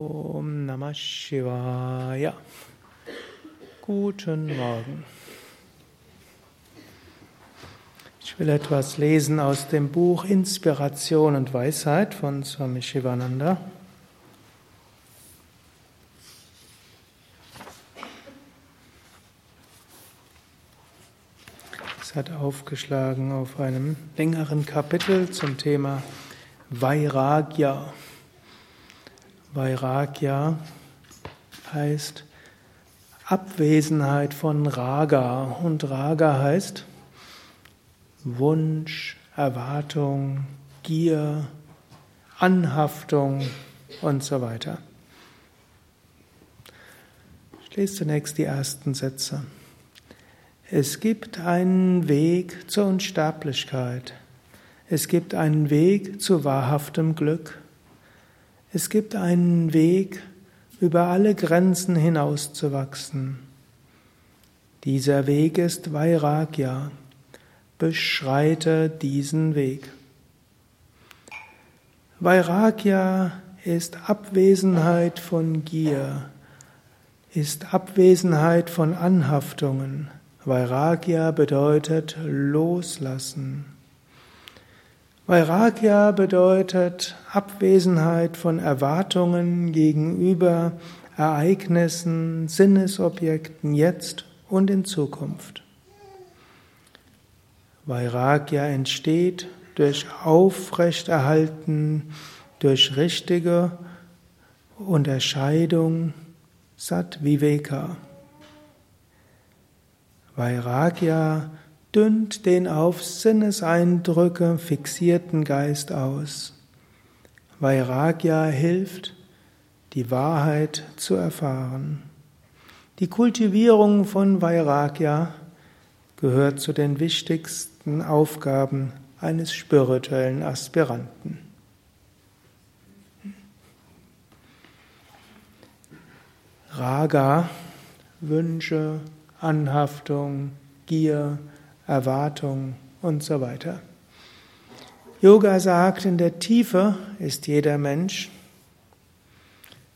Om Namah Shivaya. Guten Morgen. Ich will etwas lesen aus dem Buch Inspiration und Weisheit von Swami Shivananda. Es hat aufgeschlagen auf einem längeren Kapitel zum Thema Vairagya. Vairagya heißt Abwesenheit von Raga und Raga heißt Wunsch, Erwartung, Gier, Anhaftung und so weiter. Ich lese zunächst die ersten Sätze. Es gibt einen Weg zur Unsterblichkeit. Es gibt einen Weg zu wahrhaftem Glück. Es gibt einen Weg, über alle Grenzen hinauszuwachsen. Dieser Weg ist Vairagya. Beschreite diesen Weg. Vairagya ist Abwesenheit von Gier, ist Abwesenheit von Anhaftungen. Vairagya bedeutet loslassen. Vairagya bedeutet Abwesenheit von Erwartungen gegenüber Ereignissen, Sinnesobjekten jetzt und in Zukunft. Vairagya entsteht durch Aufrechterhalten, durch richtige Unterscheidung, Sat Viveka. Vairagya dünnt den auf Sinneseindrücke fixierten Geist aus. Vairagya hilft, die Wahrheit zu erfahren. Die Kultivierung von Vairagya gehört zu den wichtigsten Aufgaben eines spirituellen Aspiranten. Raga, Wünsche, Anhaftung, Gier, Erwartung und so weiter. Yoga sagt, in der Tiefe ist jeder Mensch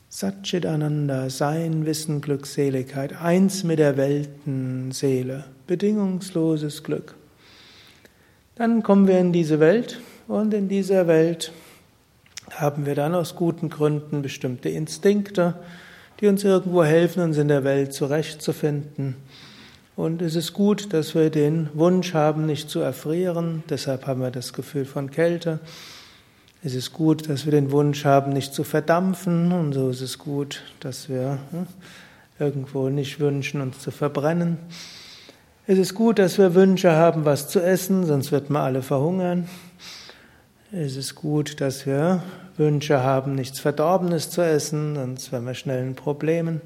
Satchitananda, Sein, Wissen, Glückseligkeit, eins mit der Weltenseele, bedingungsloses Glück. Dann kommen wir in diese Welt und in dieser Welt haben wir dann aus guten Gründen bestimmte Instinkte, die uns irgendwo helfen, uns in der Welt zurechtzufinden. Und es ist gut, dass wir den Wunsch haben, nicht zu erfrieren. Deshalb haben wir das Gefühl von Kälte. Es ist gut, dass wir den Wunsch haben, nicht zu verdampfen. Und so ist es gut, dass wir hm, irgendwo nicht wünschen, uns zu verbrennen. Es ist gut, dass wir Wünsche haben, was zu essen, sonst wird man alle verhungern. Es ist gut, dass wir Wünsche haben, nichts Verdorbenes zu essen, sonst werden wir schnell in Problemen.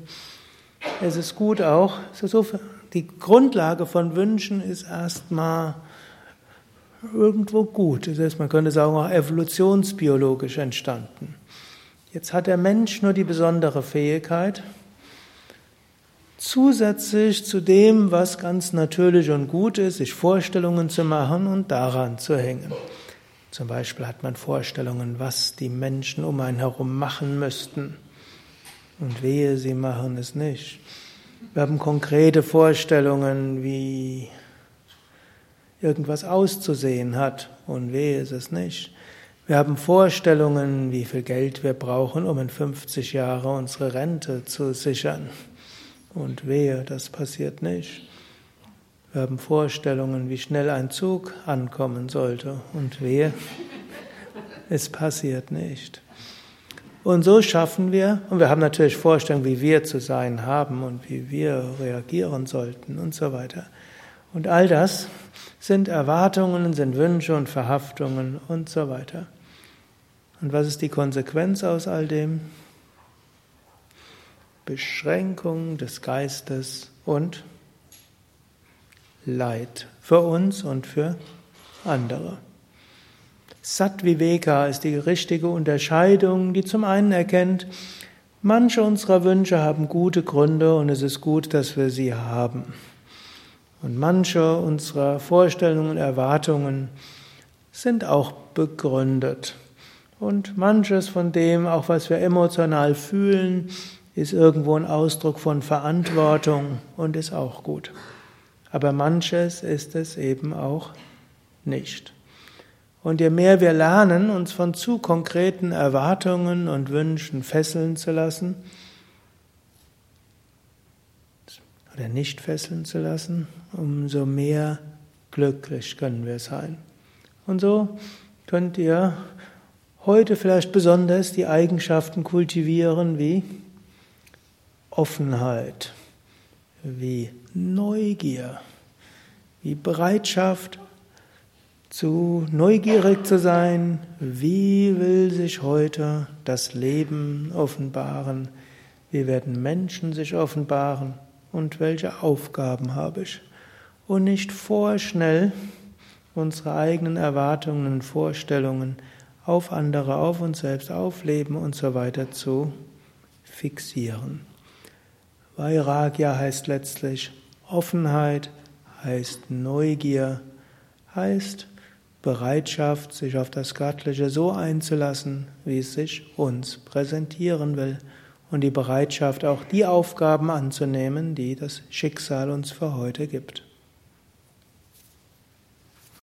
Es ist gut auch, so die Grundlage von Wünschen ist erstmal irgendwo gut. Das heißt, man könnte sagen, auch evolutionsbiologisch entstanden. Jetzt hat der Mensch nur die besondere Fähigkeit, zusätzlich zu dem, was ganz natürlich und gut ist, sich Vorstellungen zu machen und daran zu hängen. Zum Beispiel hat man Vorstellungen, was die Menschen um einen herum machen müssten. Und wehe, sie machen es nicht. Wir haben konkrete Vorstellungen, wie irgendwas auszusehen hat und wehe ist es nicht. Wir haben Vorstellungen, wie viel Geld wir brauchen, um in 50 Jahren unsere Rente zu sichern. Und wehe, das passiert nicht. Wir haben Vorstellungen, wie schnell ein Zug ankommen sollte. Und wehe, es passiert nicht. Und so schaffen wir, und wir haben natürlich Vorstellungen, wie wir zu sein haben und wie wir reagieren sollten und so weiter. Und all das sind Erwartungen, sind Wünsche und Verhaftungen und so weiter. Und was ist die Konsequenz aus all dem? Beschränkung des Geistes und Leid für uns und für andere. Satviveka ist die richtige Unterscheidung, die zum einen erkennt, manche unserer Wünsche haben gute Gründe und es ist gut, dass wir sie haben. Und manche unserer Vorstellungen und Erwartungen sind auch begründet. Und manches von dem, auch was wir emotional fühlen, ist irgendwo ein Ausdruck von Verantwortung und ist auch gut. Aber manches ist es eben auch nicht. Und je mehr wir lernen, uns von zu konkreten Erwartungen und Wünschen fesseln zu lassen, oder nicht fesseln zu lassen, umso mehr glücklich können wir sein. Und so könnt ihr heute vielleicht besonders die Eigenschaften kultivieren wie Offenheit, wie Neugier, wie Bereitschaft zu neugierig zu sein, wie will sich heute das Leben offenbaren, wie werden Menschen sich offenbaren und welche Aufgaben habe ich. Und nicht vorschnell unsere eigenen Erwartungen und Vorstellungen auf andere, auf uns selbst, auf Leben und so weiter zu fixieren. Vairagya heißt letztlich Offenheit, heißt Neugier, heißt Bereitschaft, sich auf das Göttliche so einzulassen, wie es sich uns präsentieren will und die Bereitschaft, auch die Aufgaben anzunehmen, die das Schicksal uns für heute gibt.